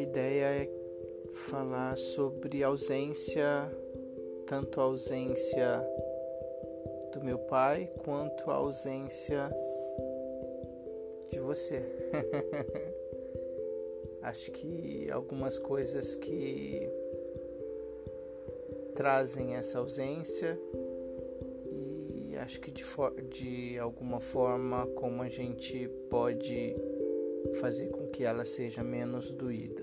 ideia é falar sobre ausência, tanto a ausência do meu pai quanto a ausência de você. Acho que algumas coisas que trazem essa ausência e acho que de, de alguma forma como a gente pode fazer com que ela seja menos doída.